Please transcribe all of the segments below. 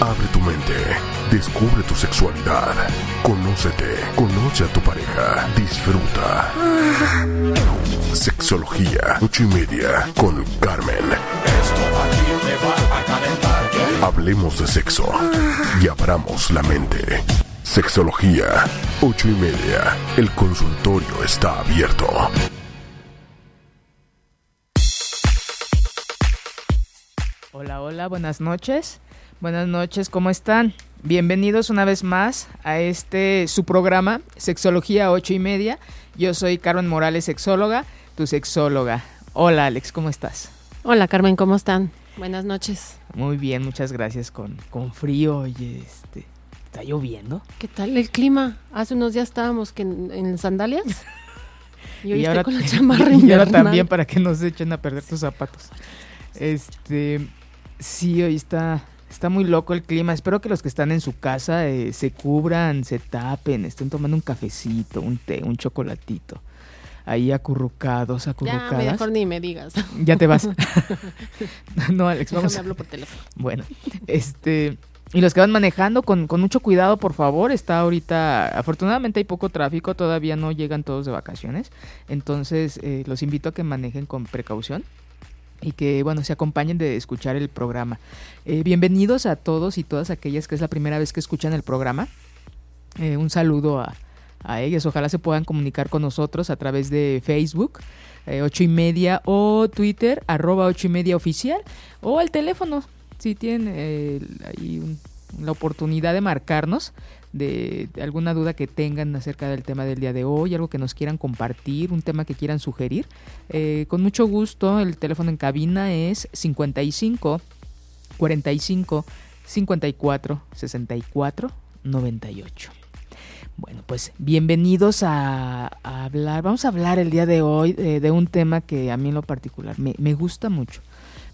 Abre tu mente, descubre tu sexualidad, conócete, conoce a tu pareja, disfruta. Sexología, ocho y media, con Carmen. Hablemos de sexo y abramos la mente. Sexología, ocho y media. El consultorio está abierto. Hola, hola, buenas noches. Buenas noches, ¿cómo están? Bienvenidos una vez más a este su programa, Sexología ocho y media. Yo soy Carmen Morales, sexóloga, tu sexóloga. Hola Alex, ¿cómo estás? Hola Carmen, ¿cómo están? Buenas noches. Muy bien, muchas gracias. Con, con frío, oye, este, ¿está lloviendo? ¿Qué tal el clima? Hace unos días estábamos que en, sandalias. Y hoy estoy con la chamarra Y ahora también para que no se echen a perder tus zapatos. Este, sí, hoy está, está muy loco el clima. Espero que los que están en su casa eh, se cubran, se tapen, estén tomando un cafecito, un té, un chocolatito. Ahí acurrucados, acurrucadas. Ya, mejor ni me digas. Ya te vas. no, Alex, vamos. hablo por teléfono. Bueno, este... Y los que van manejando, con, con, mucho cuidado, por favor. Está ahorita, afortunadamente hay poco tráfico, todavía no llegan todos de vacaciones. Entonces, eh, los invito a que manejen con precaución y que bueno se acompañen de escuchar el programa. Eh, bienvenidos a todos y todas aquellas que es la primera vez que escuchan el programa. Eh, un saludo a, a, ellas. Ojalá se puedan comunicar con nosotros a través de Facebook. Eh, ocho y media o Twitter arroba ocho y media oficial o al teléfono si tienen ahí la oportunidad de marcarnos de, alguna duda que tengan acerca del tema del día de hoy, algo que nos quieran compartir, un tema que quieran sugerir. Eh, con mucho gusto, el teléfono en cabina es 55 45 54 64 98. Bueno, pues bienvenidos a, hablar. Vamos a hablar el día de hoy eh, de un tema que a mí en lo particular me, me gusta mucho.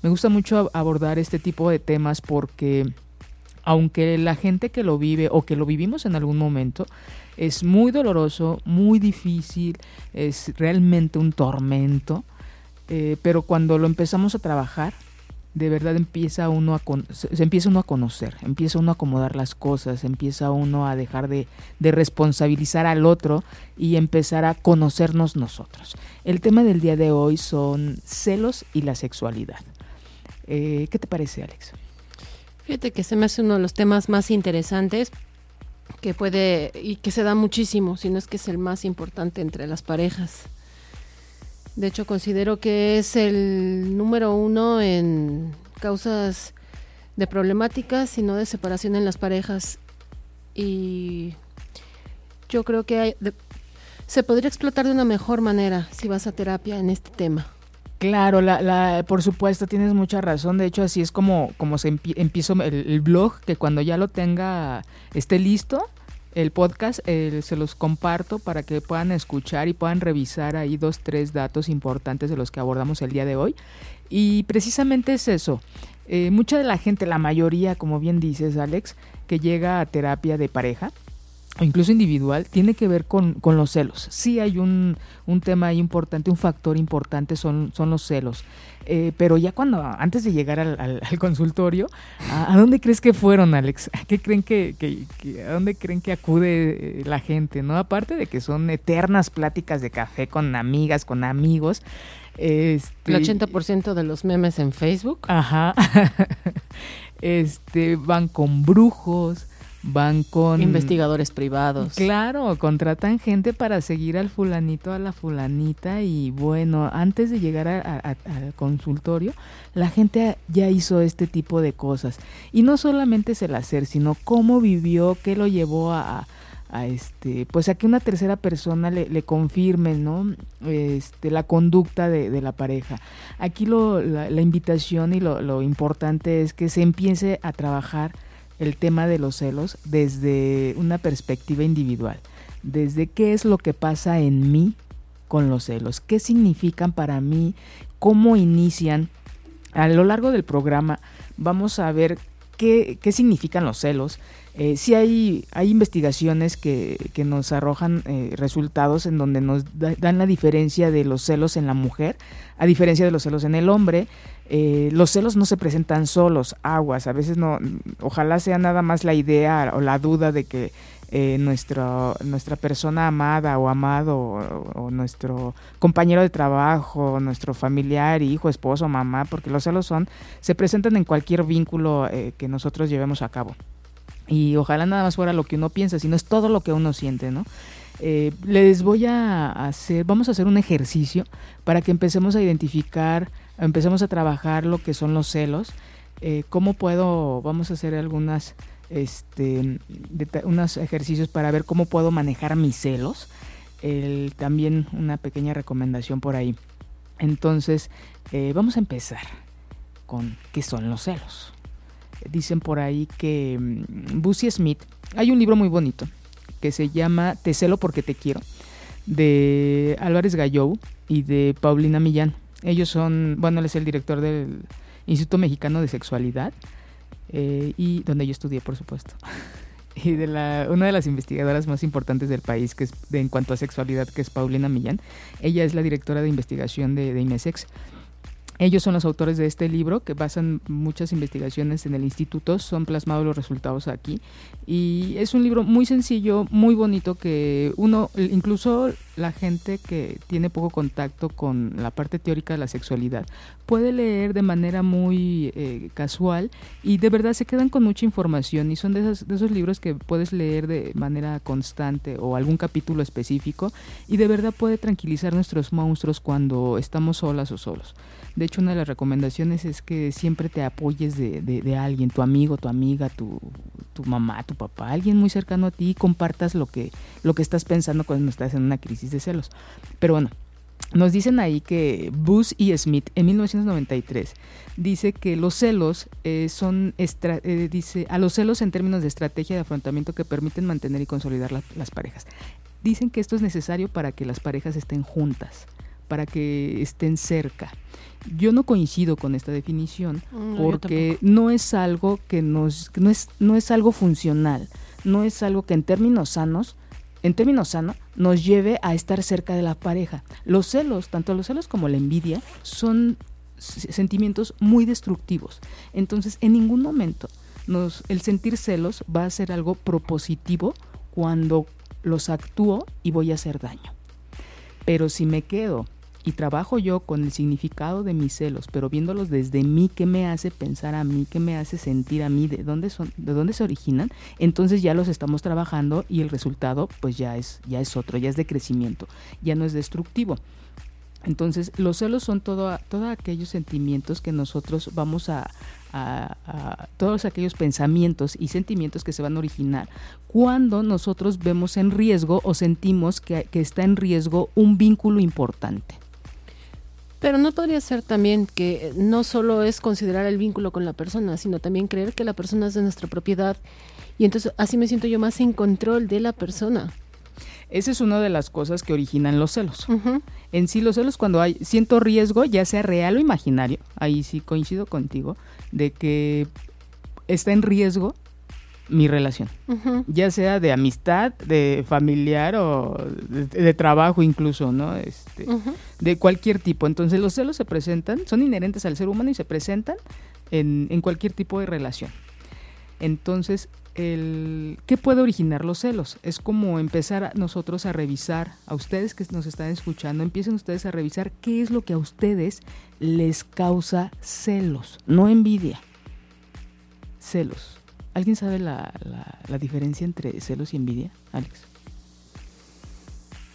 Me gusta mucho abordar este tipo de temas porque aunque la gente que lo vive o que lo vivimos en algún momento, es muy doloroso, muy difícil, es realmente un tormento, eh, pero cuando lo empezamos a trabajar, de verdad empieza uno a se empieza uno a conocer, empieza uno a acomodar las cosas, empieza uno a dejar de, responsabilizar al otro y empezar a conocernos nosotros. El tema del día de hoy son celos y la sexualidad. Eh, ¿Qué te parece, Alex? Fíjate que se me hace uno de los temas más interesantes que puede y que se da muchísimo, si no es que es el más importante entre las parejas. De hecho, considero que es el número uno en causas de problemáticas y no de separación en las parejas. Y yo creo que se podría explotar de una mejor manera si vas a terapia en este tema. Claro, la, la, por supuesto, tienes mucha razón. De hecho, así es como, como se empiezo el, blog, que cuando ya lo tenga, esté listo, el podcast, se los comparto para que puedan escuchar y puedan revisar ahí dos, tres datos importantes de los que abordamos el día de hoy. Y precisamente es eso. Eh, mucha de la gente, la mayoría, como bien dices, Alex, que llega a terapia de pareja, o incluso individual, tiene que ver con, con los celos. Sí hay un, un, tema importante, un factor importante son, son los celos. Eh, pero ya cuando, antes de llegar al, al, consultorio, ¿a, dónde crees que fueron, Alex? ¿A qué creen que, que, a dónde creen que acude eh, la gente? ¿No? Aparte de que son eternas pláticas de café con amigas, con amigos. Este, el 80% de los memes en Facebook. Ajá. este, van con brujos van con investigadores privados. Claro, contratan gente para seguir al fulanito, a la fulanita y bueno, antes de llegar al consultorio, la gente ya hizo este tipo de cosas. Y no solamente es el hacer, sino cómo vivió, qué lo llevó a, a este, pues a que una tercera persona le, le confirme, ¿no? Este, la conducta de, de la pareja. Aquí lo, la, la invitación y lo, lo importante es que se empiece a trabajar el tema de los celos desde una perspectiva individual, desde qué es lo que pasa en mí con los celos? ¿Qué significan para mí? ¿Cómo inician? A lo largo del programa vamos a ver qué, qué significan los celos. Eh, sí hay, hay investigaciones que, que nos arrojan eh, resultados en donde nos dan la diferencia de los celos en la mujer, a diferencia de los celos en el hombre. Eh, los celos no se presentan solos, aguas, a veces no, ojalá sea nada más la idea o la duda de que eh, nuestro, nuestra persona amada o amado o, nuestro compañero de trabajo, nuestro familiar, hijo, esposo, mamá, porque los celos son, se presentan en cualquier vínculo eh, que nosotros llevemos a cabo. Y ojalá nada más fuera lo que uno piensa, sino es todo lo que uno siente, ¿no? Eh, les voy a hacer, vamos a hacer un ejercicio para que empecemos a identificar, empecemos a trabajar lo que son los celos. ¿Cómo puedo, vamos a hacer algunas este, ejercicios para ver cómo puedo manejar mis celos. también una pequeña recomendación por ahí. Entonces, eh, vamos a empezar con qué son los celos. Dicen por ahí que mm, Busy Smith, hay un libro muy bonito que se llama Te celo porque te quiero, de Álvarez Gallou y de Paulina Millán. Ellos son, bueno, él es el director del Instituto Mexicano de Sexualidad eh, y donde yo estudié, por supuesto. y de la, una de las investigadoras más importantes del país, que es en cuanto a sexualidad, que es Paulina Millán. Ella es la directora de investigación de, de IMESEX. Ellos son los autores de este libro que basan muchas investigaciones en el instituto, son plasmados los resultados aquí. Y es un libro muy sencillo, muy bonito que uno, incluso la gente que tiene poco contacto con la parte teórica de la sexualidad puede leer de manera muy eh, casual y de verdad se quedan con mucha información y son de esos, de esos libros que puedes leer de manera constante o algún capítulo específico y de verdad puede tranquilizar nuestros monstruos cuando estamos solas o solos. De hecho, una de las recomendaciones es que siempre te apoyes de, de, alguien, tu amigo, tu amiga, tu, tu, mamá, tu papá, alguien muy cercano a ti y compartas lo que, lo que estás pensando cuando estás en una crisis de celos. Pero bueno, nos dicen ahí que Bus y Smith en 1993 dice que los celos eh, son, eh, dice, a los celos en términos de estrategia de afrontamiento que permiten mantener y consolidar las parejas. Dicen que esto es necesario para que las parejas estén juntas, para que estén cerca. Yo no coincido con esta definición porque no es algo que nos no es no es algo funcional, no es algo que en términos sanos en términos sanos, nos lleve a estar cerca de la pareja. Los celos, tanto los celos como la envidia, son sentimientos muy destructivos. Entonces, en ningún momento el sentir celos va a ser algo propositivo cuando los actúo y voy a hacer daño. Pero si me quedo y trabajo yo con el significado de mis celos, pero viéndolos desde mí, qué me hace pensar a mí, qué me hace sentir a mí, de dónde son, de dónde se originan, entonces ya los estamos trabajando y el resultado pues ya es, ya es otro, ya es de crecimiento, ya no es destructivo. Entonces, los celos son todo, todos aquellos sentimientos que nosotros vamos a, todos aquellos pensamientos y sentimientos que se van a originar cuando nosotros vemos en riesgo o sentimos que está en riesgo un vínculo importante. Pero no podría ser también que no solo es considerar el vínculo con la persona, sino también creer que la persona es de nuestra propiedad y entonces así me siento yo más en control de la persona. Esa es una de las cosas que originan los celos. En sí, los celos cuando hay siento riesgo, ya sea real o imaginario, ahí sí coincido contigo, de que está en riesgo mi relación, ya sea de amistad, de familiar o de, trabajo incluso, ¿no? Este, De cualquier tipo. Entonces los celos se presentan, son inherentes al ser humano y se presentan en, en cualquier tipo de relación. Entonces, el, ¿qué puede originar los celos? Es como empezar nosotros a revisar, a ustedes que nos están escuchando, empiecen ustedes a revisar qué es lo que a ustedes les causa celos, no envidia, celos. ¿Alguien sabe la, la, diferencia entre celos y envidia, Alex?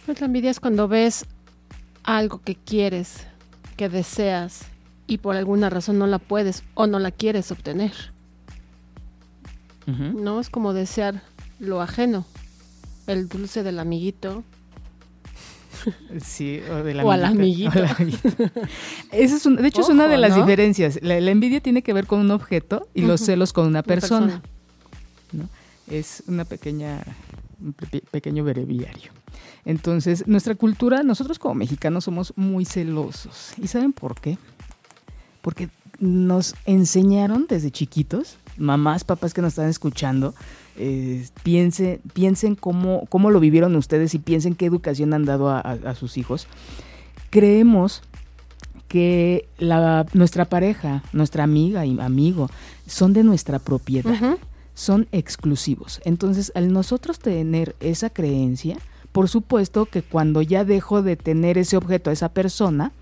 Pues la envidia es cuando ves algo que quieres, que deseas y por alguna razón no la puedes o no la quieres obtener. No es como desear lo ajeno, el dulce del amiguito. Sí, o, de la o al amiguito. es de hecho, es una de las diferencias. La, envidia tiene que ver con un objeto y los celos con una persona. Es una pequeña, un pequeño breviario. Entonces, nuestra cultura, nosotros como mexicanos somos muy celosos. ¿Y saben por qué? Porque nos enseñaron desde chiquitos, mamás, papás que nos están escuchando, eh, piense, piensen cómo, cómo lo vivieron ustedes y piensen qué educación han dado a, sus hijos. Creemos que la, nuestra pareja, nuestra amiga y amigo son de nuestra propiedad, son exclusivos. Entonces, al nosotros tener esa creencia, por supuesto que cuando ya dejo de tener ese objeto a esa persona,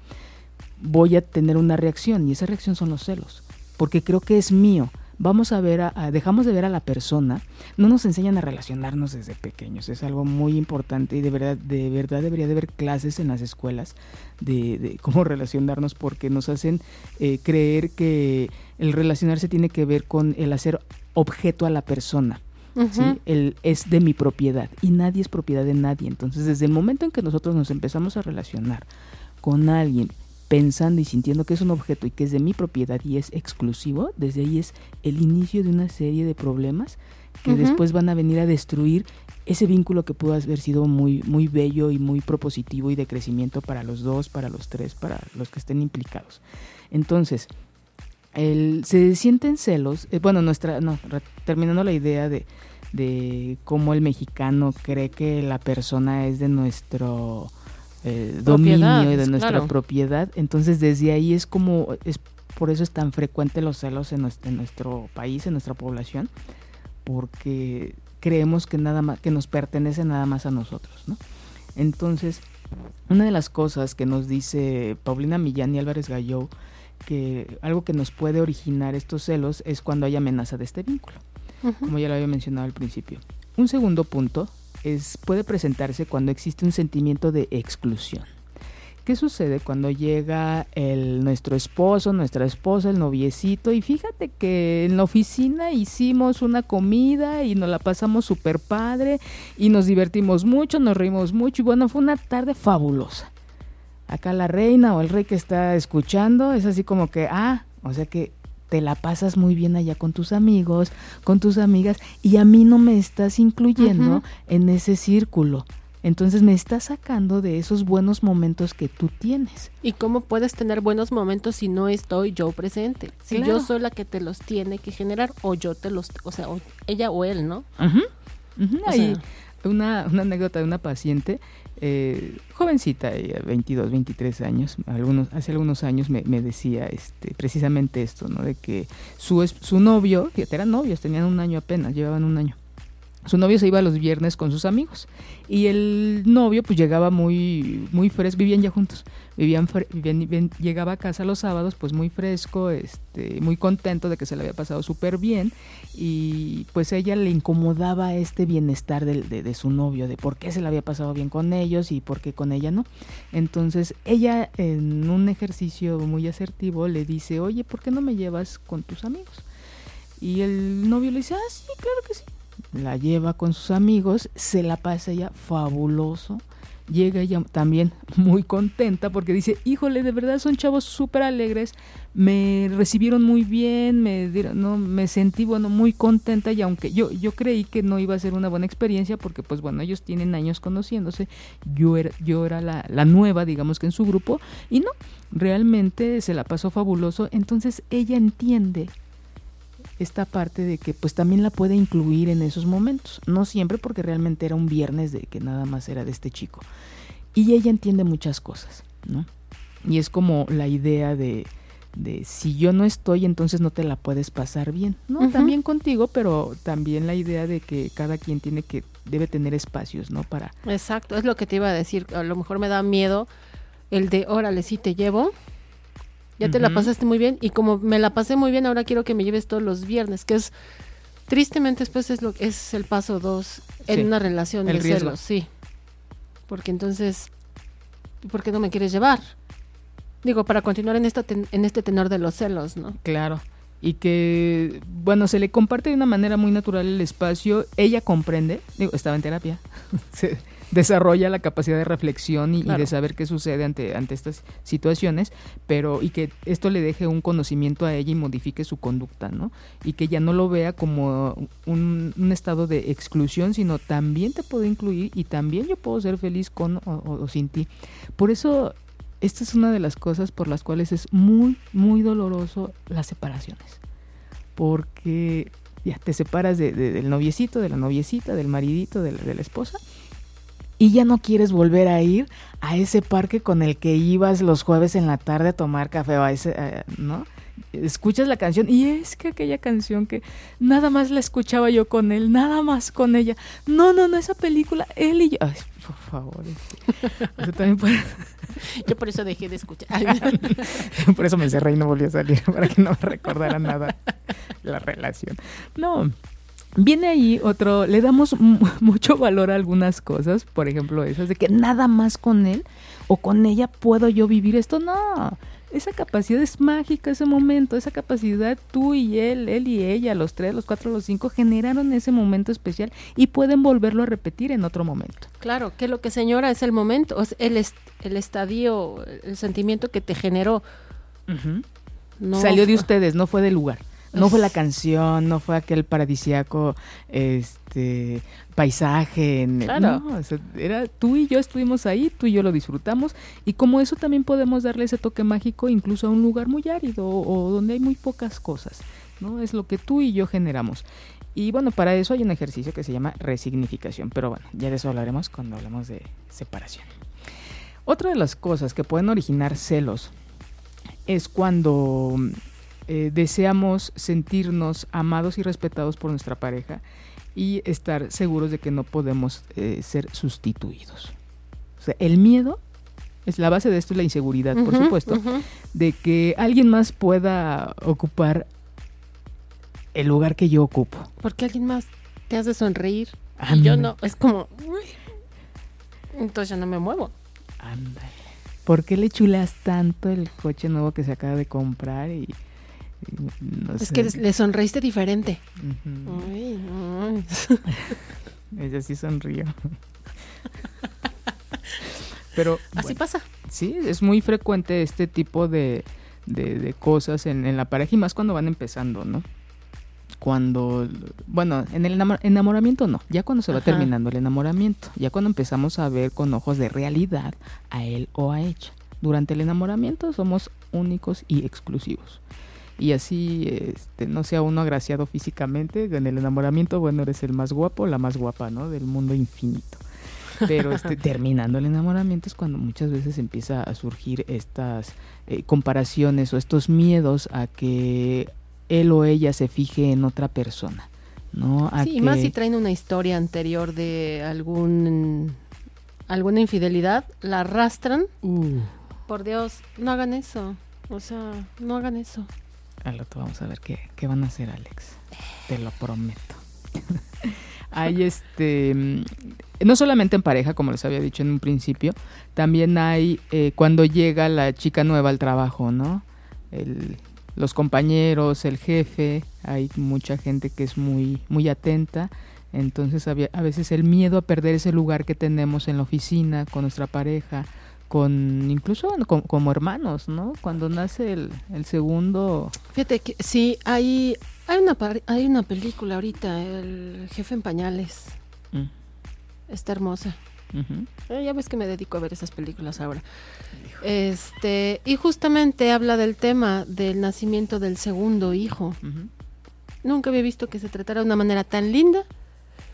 voy a tener una reacción y esa reacción son los celos, porque creo que es mío vamos a ver, a, dejamos de ver a la persona, no nos enseñan a relacionarnos desde pequeños, es algo muy importante y de verdad, de verdad debería de haber clases en las escuelas de, cómo relacionarnos porque nos hacen eh, creer que el relacionarse tiene que ver con el hacer objeto a la persona. ¿sí? el, es de mi propiedad y nadie es propiedad de nadie. Entonces, desde el momento en que nosotros nos empezamos a relacionar con alguien pensando y sintiendo que es un objeto y que es de mi propiedad y es exclusivo, desde ahí es el inicio de una serie de problemas que después van a venir a destruir ese vínculo que pudo haber sido muy, muy bello y muy propositivo y de crecimiento para los dos, para los tres, para los que estén implicados. Entonces, el, se sienten celos, eh, bueno, nuestra, no, terminando la idea de, de cómo el mexicano cree que la persona es de nuestro eh, dominio y de nuestra propiedad. Entonces desde ahí es como, es por eso es tan frecuente los celos en nuestro, en nuestro país, en nuestra población, porque creemos que nada más, que nos pertenece nada más a nosotros, ¿no? Entonces, una de las cosas que nos dice Paulina Millán y Álvarez Galló, que algo que nos puede originar estos celos es cuando hay amenaza de este vínculo, como ya lo había mencionado al principio. Un segundo punto es, puede presentarse cuando existe un sentimiento de exclusión. ¿Qué sucede cuando llega el, nuestro esposo, nuestra esposa, el noviecito? Y fíjate que en la oficina hicimos una comida y nos la pasamos súper padre y nos divertimos mucho, nos reímos mucho y bueno, fue una tarde fabulosa. Acá la reina o el rey que está escuchando es así como que, ah, o sea que te la pasas muy bien allá con tus amigos, con tus amigas, y a mí no me estás incluyendo en ese círculo. Entonces me estás sacando de esos buenos momentos que tú tienes. ¿Y cómo puedes tener buenos momentos si no estoy yo presente? Si yo soy la que te los tiene que generar o yo te los, o sea, ella o él, ¿no? Hay una, una anécdota de una paciente eh, jovencita, 22, 23 años, algunos, hace algunos años me, decía este, precisamente esto, ¿no? De que su, su novio, fíjate, eran novios, tenían un año apenas, llevaban un año. Su novio se iba los viernes con sus amigos y el novio pues llegaba muy muy fresco, vivían ya juntos, vivían, llegaba a casa los sábados pues muy fresco, este, muy contento de que se le había pasado súper bien y pues ella le incomodaba este bienestar de, de, su novio, de por qué se le había pasado bien con ellos y por qué con ella no. Entonces ella en un ejercicio muy asertivo le dice, oye, ¿por qué no me llevas con tus amigos? Y el novio le dice, ah, sí, claro que sí la lleva con sus amigos, se la pasa ella fabuloso. Llega ella también muy contenta porque dice, híjole, de verdad son chavos súper alegres, me recibieron muy bien, me, no, me sentí, bueno, muy contenta y aunque yo, yo creí que no iba a ser una buena experiencia porque, pues bueno, ellos tienen años conociéndose, yo era, yo era la, la nueva, digamos que en su grupo, y no, realmente se la pasó fabuloso, entonces ella entiende esta parte de que pues también la puede incluir en esos momentos. No siempre porque realmente era un viernes de que nada más era de este chico. Y ella entiende muchas cosas, ¿no? Y es como la idea de, de si yo no estoy, entonces no te la puedes pasar bien, ¿no? También contigo, pero también la idea de que cada quien tiene que, debe tener espacios, ¿no? Para... Exacto, es lo que te iba a decir. A lo mejor me da miedo el de, órale, sí te llevo, ya te la pasaste muy bien y como me la pasé muy bien, ahora quiero que me lleves todos los viernes, que es tristemente después es lo es el paso dos en una relación el de riesgo. sí. Porque entonces, ¿por qué no me quieres llevar? Digo, para continuar en esta en este tenor de los celos, ¿no? Claro. Y que, bueno, se le comparte de una manera muy natural el espacio. Ella comprende, digo, estaba en terapia. desarrolla la capacidad de reflexión y, de saber qué sucede ante, ante estas situaciones, pero y que esto le deje un conocimiento a ella y modifique su conducta, ¿no? Y que ya no lo vea como un, estado de exclusión, sino también te puedo incluir y también yo puedo ser feliz con o sin ti. Por eso esta es una de las cosas por las cuales es muy, muy doloroso las separaciones. Porque ya te separas del noviecito, de la noviecita, del maridito, de la, esposa, y ya no quieres volver a ir a ese parque con el que ibas los jueves en la tarde a tomar café, o a ese, eh, ¿no? escuchas la canción y es que aquella canción que nada más la escuchaba yo con él, nada más con ella. No, no, no, esa película, él y yo. Ay, por favor. Yo por eso dejé de escuchar. por eso me cerré y no volví a salir, para que no me recordara nada la relación. No, Viene ahí otro, le damos mucho valor a algunas cosas, por ejemplo, esas de que nada más con él o con ella puedo yo vivir esto. No, esa capacidad es mágica, ese momento, esa capacidad tú y él, él y ella, los tres, los cuatro, los cinco, generaron ese momento especial y pueden volverlo a repetir en otro momento. Claro, que lo que señora es el momento, es el, el estadio, el sentimiento que te generó. Salió de ustedes, no fue del lugar. No fue la canción, no fue aquel paradisiaco este paisaje, claro. no, era tú y yo estuvimos ahí, tú y yo lo disfrutamos y como eso también podemos darle ese toque mágico incluso a un lugar muy árido o, donde hay muy pocas cosas, ¿no? Es lo que tú y yo generamos. Y bueno, para eso hay un ejercicio que se llama resignificación, pero bueno, ya de eso hablaremos cuando hablamos de separación. Otra de las cosas que pueden originar celos es cuando eh, deseamos sentirnos amados y respetados por nuestra pareja y estar seguros de que no podemos eh, ser sustituidos. O sea, el miedo es la base de esto es la inseguridad, por supuesto, de que alguien más pueda ocupar el lugar que yo ocupo. Porque alguien más te hace sonreír y yo no, es como entonces ya no me muevo. Ándale. ¿Por qué le chulas tanto el coche nuevo que se acaba de comprar y es que le sonreíste diferente. Ella sí sonrió. Pero así pasa. Sí, es muy frecuente este tipo de, de, cosas en, en, la pareja y más cuando van empezando, ¿no? Cuando, bueno, en el enamoramiento no, ya cuando se va terminando el enamoramiento, ya cuando empezamos a ver con ojos de realidad a él o a ella. Durante el enamoramiento somos únicos y exclusivos y así este, no sea uno agraciado físicamente. En el enamoramiento, bueno, eres el más guapo, la más guapa, ¿no? Del mundo infinito. Pero este, terminando el enamoramiento es cuando muchas veces empieza a surgir estas eh, comparaciones o estos miedos a que él o ella se fije en otra persona. ¿no? sí, más si traen una historia anterior de algún alguna infidelidad, la arrastran. Uh. Por Dios, no hagan eso. O sea, no hagan eso. Vamos a ver qué, qué van a hacer, Alex. Te lo prometo. hay este mm, no solamente en pareja como les había dicho en un principio también hay eh, cuando llega la chica nueva al trabajo no el, los compañeros el jefe hay mucha gente que es muy muy atenta entonces a veces el miedo a perder ese lugar que tenemos en la oficina con nuestra pareja con incluso como hermanos, ¿no? Cuando nace el, el, segundo. Fíjate que sí, hay, hay, una, hay una película ahorita, El jefe en pañales. Mm. Está hermosa. Eh, ya ves que me dedico a ver esas películas ahora. Este, y justamente habla del tema del nacimiento del segundo hijo. Nunca había visto que se tratara de una manera tan linda,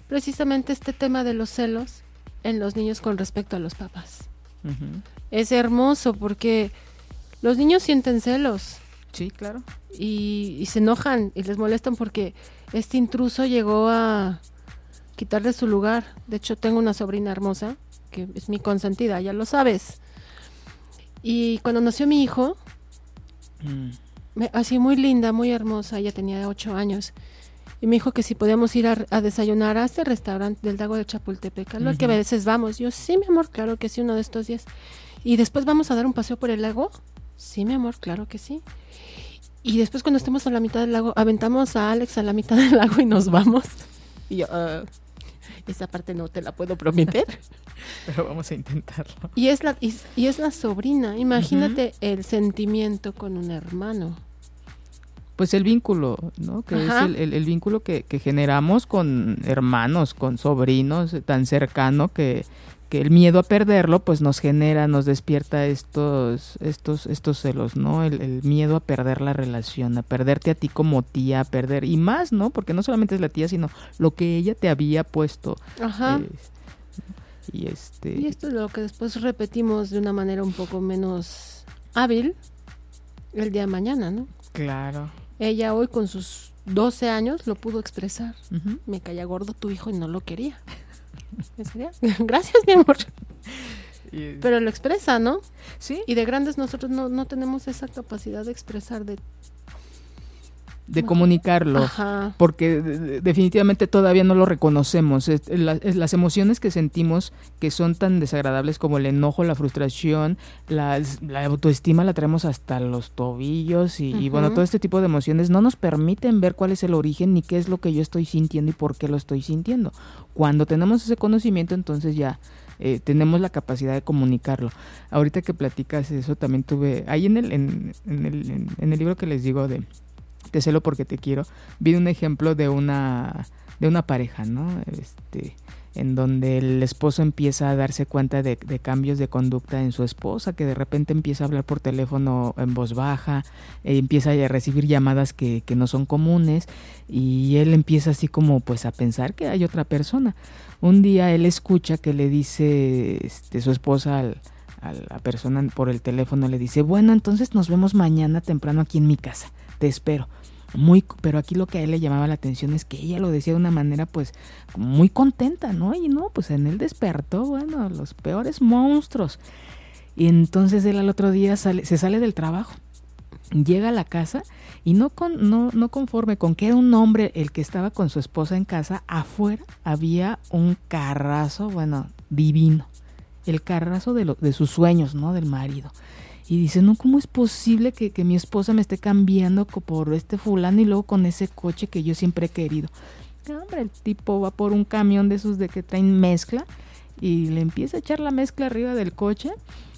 precisamente este tema de los celos en los niños con respecto a los papás. Es hermoso porque los niños sienten celos. Sí, claro. Y, se enojan y les molestan porque este intruso llegó a quitarle su lugar. De hecho, tengo una sobrina hermosa que es mi consentida, ya lo sabes. Y cuando nació mi hijo, mm. así muy linda, muy hermosa, ella tenía ocho años. Y me dijo que si podíamos ir a, desayunar a este restaurante del Lago de Chapultepec, a lo que a veces vamos. Yo, sí, mi amor, claro que sí, uno de estos días. Y después vamos a dar un paseo por el lago. Sí, mi amor, claro que sí. Y después cuando estemos a la mitad del lago, aventamos a Alex a la mitad del lago y nos vamos. Y yo, ah, Esa parte no te la puedo prometer. Pero vamos a intentarlo. Y es la, y, y es la sobrina. Imagínate el sentimiento con un hermano. Pues el vínculo, ¿no? Que es el, el- el vínculo que, que generamos con hermanos, con sobrinos, tan cercano que, que el miedo a perderlo, pues nos genera, nos despierta estos, estos, estos celos, ¿no? El, el miedo a perder la relación, a perderte a ti como tía, a perder, y más, ¿no? Porque no solamente es la tía, sino lo que ella te había puesto. Ajá. eh, y este. Y esto es lo que después repetimos de una manera un poco menos hábil el día de mañana, ¿no? Claro. Ella hoy con sus 12 años lo pudo expresar. Me caía gordo tu hijo y no lo quería. Gracias, mi amor. Y- Pero lo expresa, ¿no? sí, Y de grandes nosotros no, no tenemos esa capacidad de expresar de... de comunicarlo. Ajá. porque de- de- definitivamente todavía no lo reconocemos. Es- la- es- las emociones que sentimos que son tan desagradables como el enojo, la frustración, la autoestima la traemos hasta los tobillos y, y bueno, todo este tipo de emociones no nos permiten ver cuál es el origen ni qué es lo que yo estoy sintiendo y por qué lo estoy sintiendo. Cuando tenemos ese conocimiento, entonces ya eh, tenemos la capacidad de comunicarlo. Ahorita que platicas eso, también tuve, ahí en el, en, en el, en- en el libro que les digo de Te celo porque te quiero, vi un ejemplo de una, de una pareja, ¿no? Este, en donde el esposo empieza a darse cuenta de, cambios de conducta en su esposa, que de repente empieza a hablar por teléfono en voz baja, eh, empieza a recibir llamadas que, que no son comunes y él empieza así como pues a pensar que hay otra persona. Un día él escucha que le dice este, su esposa al, a la persona por el teléfono, le dice, bueno, entonces nos vemos mañana temprano aquí en mi casa, te espero. Muy, pero aquí lo que a él le llamaba la atención es que ella lo decía de una manera pues muy contenta, ¿no? Y no, pues en él despertó, bueno, los peores monstruos. Y entonces él al otro día sale, se sale del trabajo, llega a la casa y no, con, no, no conforme con que era un hombre el que estaba con su esposa en casa, afuera había un carrazo, bueno, divino, el carrazo de, lo, de sus sueños, ¿no? Del marido. Y dice, no, ¿cómo es posible que, que mi esposa me esté cambiando por este fulano y luego con ese coche que yo siempre he querido? El tipo va por un camión de esos de que traen mezcla y le empieza a echar la mezcla arriba del coche.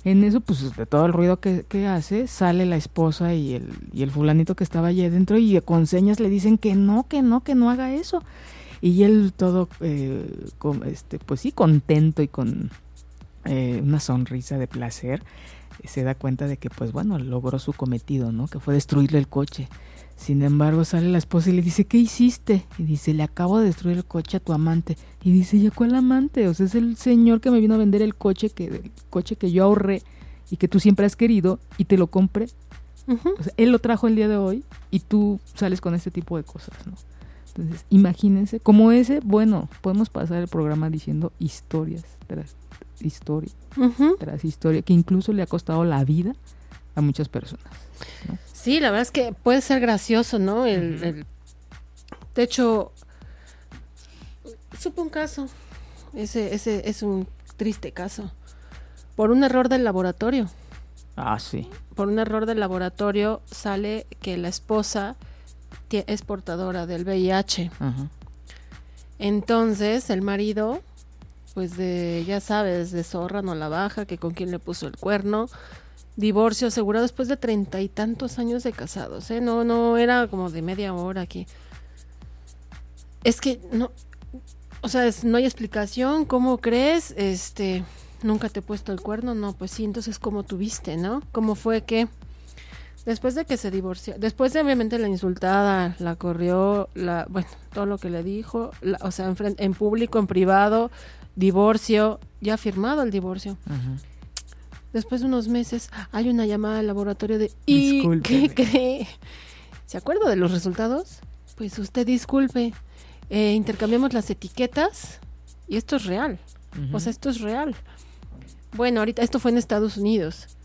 En eso, pues de todo el ruido que, que hace, sale la esposa y el, y el fulanito que estaba allí adentro y con señas le dicen que no, que no, que no haga eso. Y él todo, eh, este, pues sí, contento y con eh, una sonrisa de placer, se da cuenta de que, pues bueno, logró su cometido, ¿no? Que fue destruirle el coche. Sin embargo, sale la esposa y le dice, ¿qué hiciste? Y dice, le acabo de destruir el coche a tu amante. Y dice, ¿y a cuál amante? O sea, es el señor que me vino a vender el coche que, el coche que yo ahorré y que tú siempre has querido y te lo compré. O sea, él lo trajo el día de hoy y tú sales con este tipo de cosas, ¿no? Entonces, imagínense, como ese, bueno, podemos pasar el programa diciendo historias tras historia, tras historia, que incluso le ha costado la vida a muchas personas. Sí, la verdad es que puede ser gracioso, ¿no? El, Ujú. el- De hecho, supe un caso. Ese, ese es un triste caso. Por un error del laboratorio. Ah, sí. Por un error del laboratorio sale que la esposa es portadora del VIH. Entonces el marido, pues de, ya sabes, de zorra no la baja, que con quién le puso el cuerno. Divorcio asegurado después de treinta y tantos años de casados, ¿eh? No, no, era como de media hora aquí. Es que no, o sea, es- no hay explicación, ¿cómo crees? Este, nunca te he puesto el cuerno, no, pues sí, entonces ¿cómo tuviste, no? ¿Cómo fue que después de que se divorció, después de obviamente la insultada, la corrió, la, bueno, todo lo que le dijo, la- o sea, en, en público, en privado, divorcio, ya ha firmado el divorcio. Ajá. Después de unos meses hay una llamada al laboratorio de ¿y qué cree? ¿Se acuerda de los resultados? Pues usted disculpe, eh, intercambiamos las etiquetas y esto es real. O sea, esto es real. Bueno, ahorita esto fue en Estados Unidos.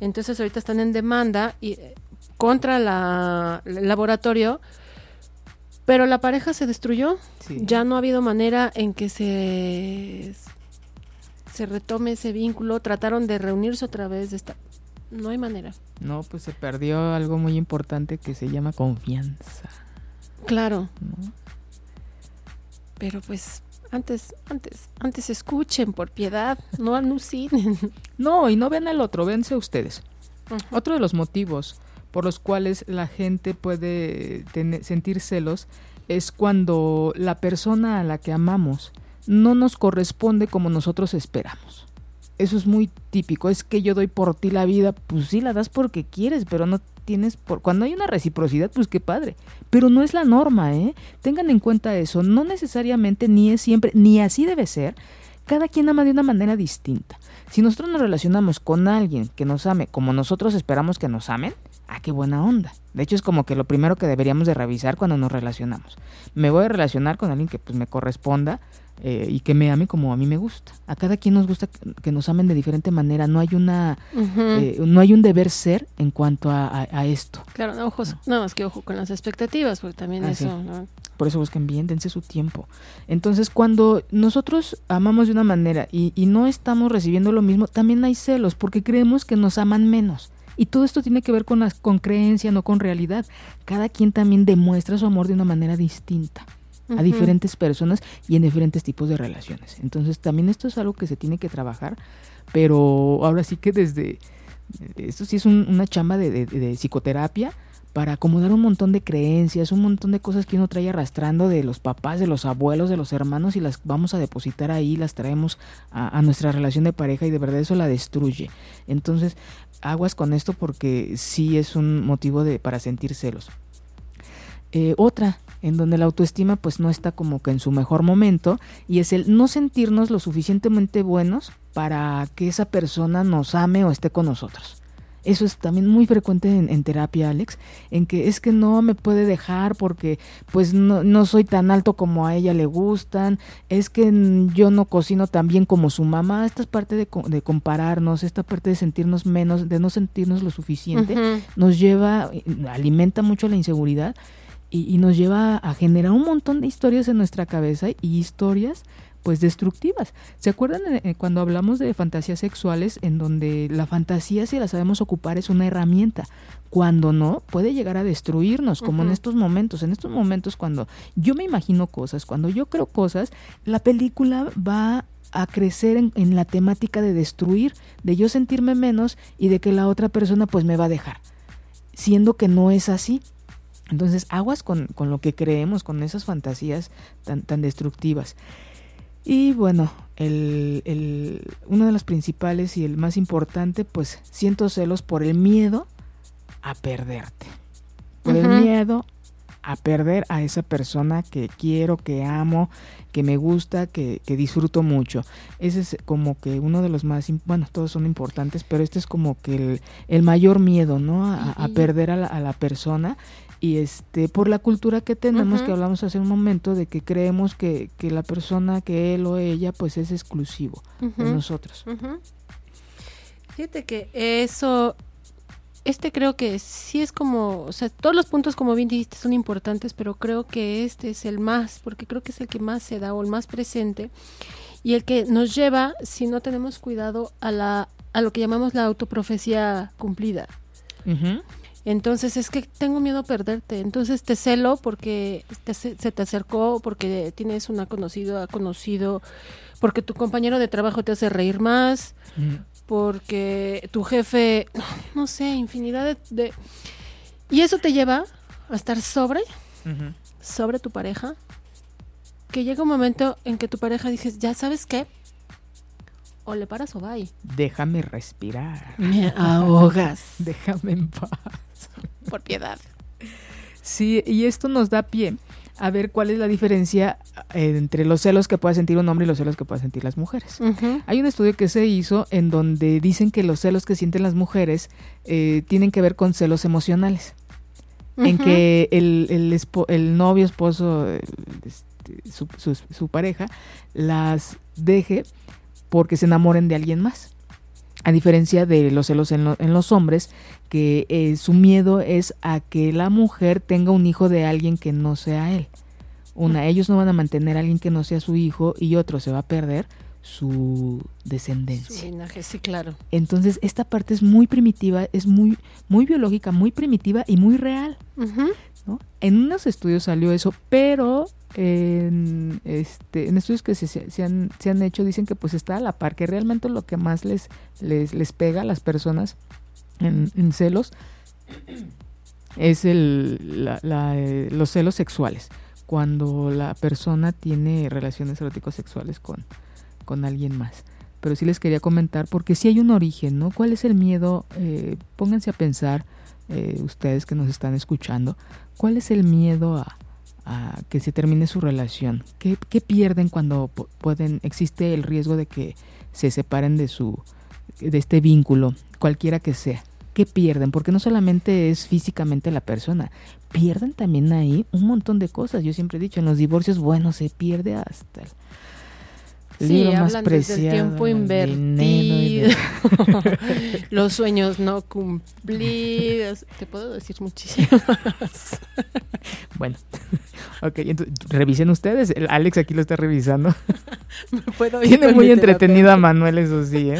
Entonces ahorita están en demanda y eh, contra la, el laboratorio, pero la pareja se destruyó. Sí. Ya no ha habido manera en que se se retome ese vínculo. Trataron de reunirse otra vez. de esta- No hay manera. No, pues se perdió algo muy importante que se llama confianza. Claro, ¿no? pero pues Antes, antes, antes escuchen por piedad, no alucinen. No, y no vean al otro, véanse ustedes. Otro de los motivos por los cuales la gente puede sentir celos es cuando la persona a la que amamos no nos corresponde como nosotros esperamos. Eso es muy típico, es que yo doy por ti la vida, pues sí la das porque quieres, pero no tienes por cuando hay una reciprocidad, pues qué padre, pero no es la norma, ¿eh? Tengan en cuenta eso, no necesariamente ni es siempre ni así debe ser. Cada quien ama de una manera distinta. Si nosotros nos relacionamos con alguien que nos ame como nosotros esperamos que nos amen, ah, qué buena onda. De hecho, es como que lo primero que deberíamos de revisar cuando nos relacionamos. Me voy a relacionar con alguien que pues me corresponda eh, y que me ame como a mí me gusta. A cada quien nos gusta que nos amen de diferente manera. No hay una, eh, no hay un deber ser en cuanto a, esto. Claro, no, ojos, nada más que ojo con las expectativas, porque también ah, eso. Por eso busquen bien, dense su tiempo. Entonces, cuando nosotros amamos de una manera y, y no estamos recibiendo lo mismo, también hay celos, porque creemos que nos aman menos. Y todo esto tiene que ver con, las, con creencia, no con realidad. Cada quien también demuestra su amor de una manera distinta a diferentes personas y en diferentes tipos de relaciones. Entonces también esto es algo que se tiene que trabajar, pero ahora sí que desde, esto sí es una chamba de, de, psicoterapia para acomodar un montón de creencias, un montón de cosas que uno trae arrastrando de los papás, de los abuelos, de los hermanos y las vamos a depositar ahí, las traemos a, a nuestra relación de pareja y de verdad eso la destruye. Entonces aguas con esto porque sí es un motivo de, para sentir celos. Eh, otra, en donde la autoestima pues no está como que en su mejor momento y es el no sentirnos lo suficientemente buenos para que esa persona nos ame o esté con nosotros. Eso es también muy frecuente en, terapia, Alex, en que es que no me puede dejar porque pues no, no, soy tan alto como a ella le gustan, es que yo no cocino tan bien como su mamá. Esta es parte de, de compararnos, esta parte de sentirnos menos, de no sentirnos lo suficiente, nos lleva, alimenta mucho la inseguridad y, y nos lleva a generar un montón de historias en nuestra cabeza y historias pues destructivas. ¿Se acuerdan eh, cuando hablamos de fantasías sexuales en donde la fantasía si la sabemos ocupar es una herramienta? Cuando no, puede llegar a destruirnos, como en estos momentos. En estos momentos cuando yo me imagino cosas, cuando yo creo cosas, la película va a crecer en, la temática de destruir, de yo sentirme menos y de que la otra persona pues me va a dejar, siendo que no es así. Entonces, aguas con, con lo que creemos, con esas fantasías tan, tan destructivas. Y bueno, el, el, uno de los principales y el más importante, pues siento celos por el miedo a perderte. Por el miedo a perder a esa persona que quiero, que amo, que me gusta, que, que, disfruto mucho. Ese es como que uno de los más, bueno, todos son importantes, pero este es como que el, el mayor miedo, ¿no? A, perder a la, a la, persona y este por la cultura que tenemos que hablamos hace un momento de que creemos que, que, la persona que él o ella pues es exclusivo de nosotros. Fíjate que eso este creo que sí es como o sea todos los puntos como bien dijiste son importantes pero creo que este es el más porque creo que es el que más se da o el más presente y el que nos lleva si no tenemos cuidado a la a lo que llamamos la autoprofecía cumplida entonces es que tengo miedo a perderte. Entonces te celo porque se te acercó, porque tienes una conocido, conocido, porque tu compañero de trabajo te hace reír más, porque tu jefe, no sé, infinidad de, Y eso te lleva a estar sobre, sobre tu pareja, que llega un momento en que tu pareja dices, ya sabes qué, o le paras o bye. Déjame respirar. Me ahogas. Déjame en paz. Por piedad. Sí, y esto nos da pie a ver cuál es la diferencia eh, entre los celos que pueda sentir un hombre y los celos que puedan sentir las mujeres. Hay un estudio que se hizo en donde dicen que los celos que sienten las mujeres eh, tienen que ver con celos emocionales. En que el, el, el novio, esposo, este, su, su pareja, las deje porque se enamoren de alguien más. A diferencia de los celos en, los hombres, que eh, su miedo es a que la mujer tenga un hijo de alguien que no sea él. Una, ellos no van a mantener a alguien que no sea su hijo y otro se va a perder su descendencia. Su linaje, sí, claro. Entonces, esta parte es muy primitiva, es muy, muy biológica, muy primitiva y muy real. ¿no? En unos estudios salió eso, pero en, este, en estudios que se, han, se han hecho dicen que pues está a la par, que realmente lo que más les, les, les pega a las personas en, en celos es el, la, la, eh, los celos sexuales, cuando la persona tiene relaciones eróticos sexuales con, con alguien más. Pero sí les quería comentar, porque sí hay un origen, ¿no? ¿Cuál es el miedo? Eh, pónganse a pensar, eh, ustedes que nos están escuchando, ¿cuál es el miedo a, a que se termine su relación? ¿Qué, qué pierden cuando pueden, existe el riesgo de que se separen de su, de este vínculo, cualquiera que sea? ¿Qué pierden? Porque no solamente es físicamente la persona, pierden también ahí un montón de cosas. Yo siempre he dicho, en los divorcios, bueno, se pierde hasta el Sí, del tiempo invertido, los sueños no cumplidos. Te puedo decir muchísimas. bueno, ok, entonces revisen ustedes. El Alex aquí lo está revisando. Tiene muy entretenido a Manuel, eso sí, ¿eh?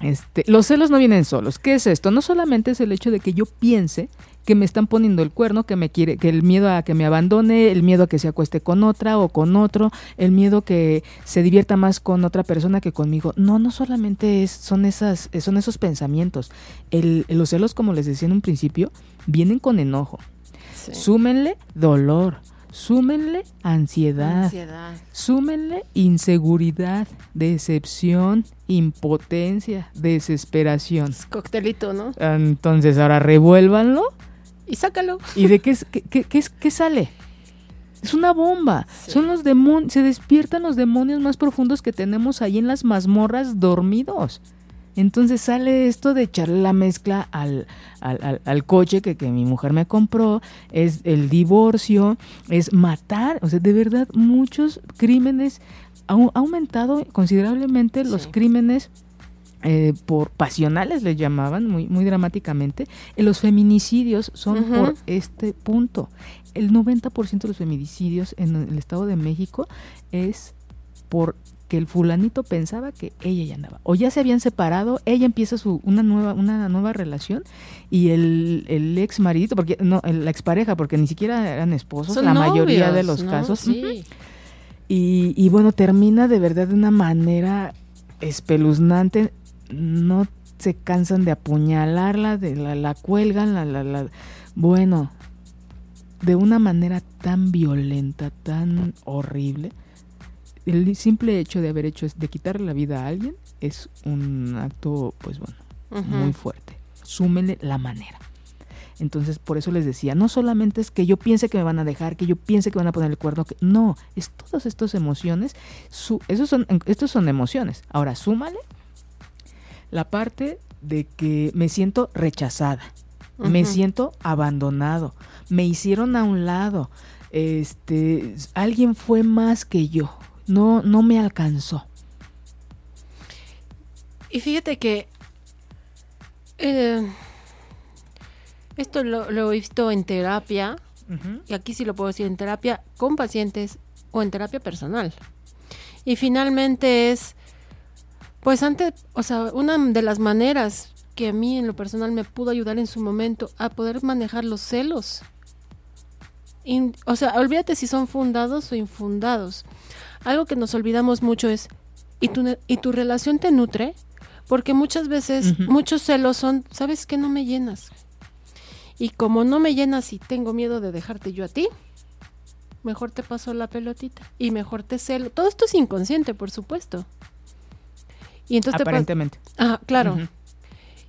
Este, los celos no vienen solos. ¿Qué es esto? No solamente es el hecho de que yo piense que me están poniendo el cuerno, que me quiere, que el miedo a que me abandone, el miedo a que se acueste con otra o con otro, el miedo que se divierta más con otra persona que conmigo. No, no solamente es, son esas, son esos pensamientos. El, los celos, como les decía en un principio, vienen con enojo. Súmenle dolor, Súmenle ansiedad, súmenle inseguridad, decepción, impotencia, desesperación. Es coctelito, ¿no? Entonces ahora revuélvanlo. Y sácalo. ¿Y de qué, qué, qué, qué sale? Es una bomba. Son los demonios, se despiertan los demonios más profundos que tenemos ahí en las mazmorras dormidos. Entonces sale esto de echarle la mezcla al, al, al, coche que, que, mi mujer me compró, es el divorcio, es matar, o sea, de verdad muchos crímenes, ha, aumentado considerablemente los crímenes eh, por pasionales le llamaban muy, muy dramáticamente, eh, los feminicidios son por este punto. El 90% de los feminicidios en el Estado de México es por que el fulanito pensaba que ella ya andaba. O ya se habían separado ella empieza su una nueva una nueva relación y el, el ex marido porque no la expareja porque ni siquiera eran esposos la mayoría de los casos. Y, y bueno termina de verdad de una manera espeluznante no se cansan de apuñalarla de la, la cuelgan la, la, la bueno de una manera tan violenta tan horrible el simple hecho de haber hecho, de quitarle la vida a alguien, es un acto, pues bueno, muy fuerte. Súmenle la manera. Entonces, por eso les decía, no solamente es que yo piense que me van a dejar, que yo piense que van a poner el cuerno, que no, es todas estas emociones, su, esos son, estos son emociones. Ahora, súmale la parte de que me siento rechazada, me siento abandonado, me hicieron a un lado, este, alguien fue más que yo, no, no me alcanzó. Y fíjate que eh, esto lo, he visto en terapia, y aquí sí lo puedo decir, en terapia con pacientes o en terapia personal. Y finalmente es, pues antes, o sea, una de las maneras que a mí en lo personal me pudo ayudar en su momento a poder manejar los celos. o sea, olvídate si son fundados o infundados algo que nos olvidamos mucho es, ¿y tu, y tu relación te nutre? Porque muchas veces, muchos celos son, ¿sabes qué? No me llenas. Y como no me llenas y tengo miedo de dejarte yo a ti, mejor te paso la pelotita y mejor te celo. Todo esto es inconsciente, por supuesto. Y entonces Aparentemente. ah, claro.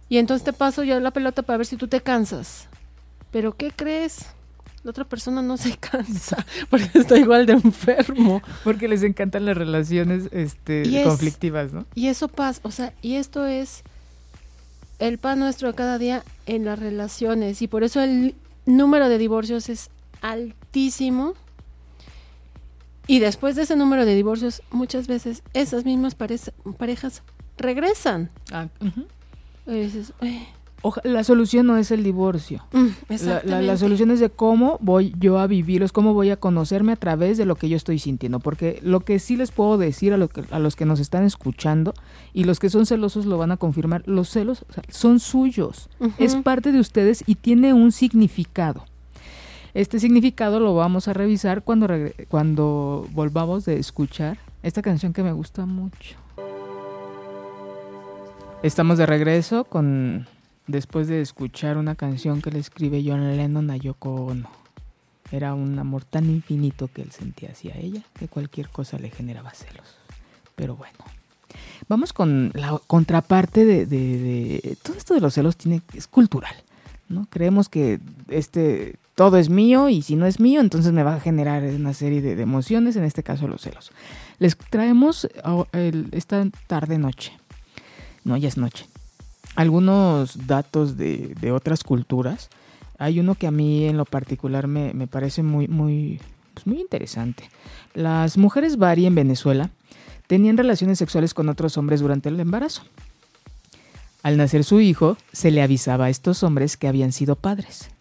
Y entonces te paso yo la pelota para ver si tú te cansas. Pero ¿qué crees? la otra persona no se cansa porque está igual de enfermo. Porque les encantan las relaciones este, conflictivas, ¿no? Y eso pasa, o sea, y esto es el pan nuestro de cada día en las relaciones y por eso el número de divorcios es altísimo. Y después de ese número de divorcios, muchas veces esas mismas parejas regresan. Ah, y dices, la solución no es el divorcio. Mm, la, solución es de cómo voy yo a vivirlos, cómo voy a conocerme a través de lo que yo estoy sintiendo. Porque lo que sí les puedo decir a, lo que, a los que nos están escuchando y los que son celosos lo van a confirmar, los celos son suyos, es parte de ustedes y tiene un significado. Este significado lo vamos a revisar cuando, cuando volvamos de escuchar esta canción que me gusta mucho. Estamos de regreso con después de escuchar una canción que le escribe John Lennon a Yoko Ono. Era un amor tan infinito que él sentía hacia ella que cualquier cosa le generaba celos. Pero bueno, vamos con la contraparte de, de, todo esto de los celos tiene es cultural. ¿no? Creemos que este todo es mío y si no es mío, entonces me va a generar una serie de, emociones, en este caso los celos. Les traemos oh, esta tarde noche, no, ya es noche, algunos datos de, otras culturas. Hay uno que a mí en lo particular me, parece muy, muy, pues muy interesante. Las mujeres Bari en Venezuela tenían relaciones sexuales con otros hombres durante el embarazo. Al nacer su hijo, se le avisaba a estos hombres que habían sido padres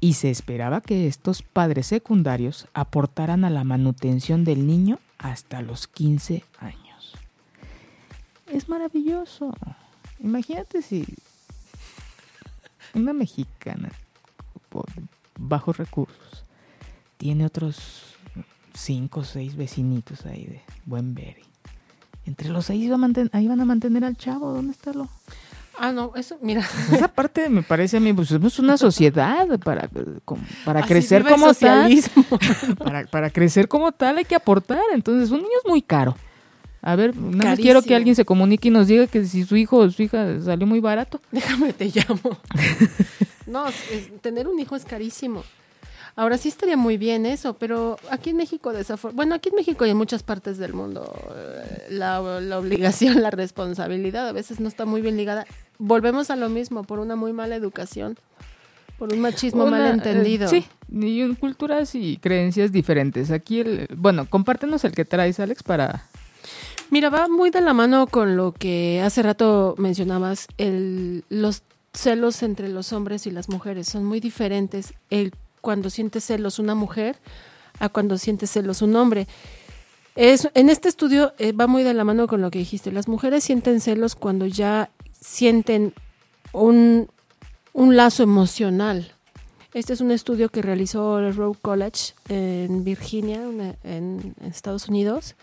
y se esperaba que estos padres secundarios aportaran a la manutención del niño hasta los 15 años. Es maravilloso. Imagínate si una mexicana por bajos recursos tiene otros cinco o seis vecinitos ahí de buen ver. Entre los seis ahí van a mantener al chavo. ¿Dónde está lo? Ah, no, eso, mira. Esa parte me parece a mí, pues somos una sociedad para, para crecer como tal. Para, para crecer como tal hay que aportar. Entonces, un niño es muy caro. A ver, nada quiero que alguien se comunique y nos diga que si su hijo o su hija salió muy barato. Déjame, te llamo. no, tener un hijo es carísimo. Ahora sí estaría muy bien eso, pero aquí en México, bueno, aquí en México y en muchas partes del mundo, eh, la, obligación, la responsabilidad a veces no está muy bien ligada. Volvemos a lo mismo, por una muy mala educación, por un machismo mal entendido. sí, y culturas y creencias diferentes. Aquí, el, bueno, compártenos el que traes, Alex, para... Mira, va muy de la mano con lo que hace rato mencionabas, el, los celos entre los hombres y las mujeres son muy diferentes. El cuando siente celos una mujer a cuando siente celos un hombre. Es, en este estudio eh, va muy de la mano con lo que dijiste. Las mujeres sienten celos cuando ya sienten un, un lazo emocional. Este es un estudio que realizó el Rowe College en Virginia, en Estados Unidos.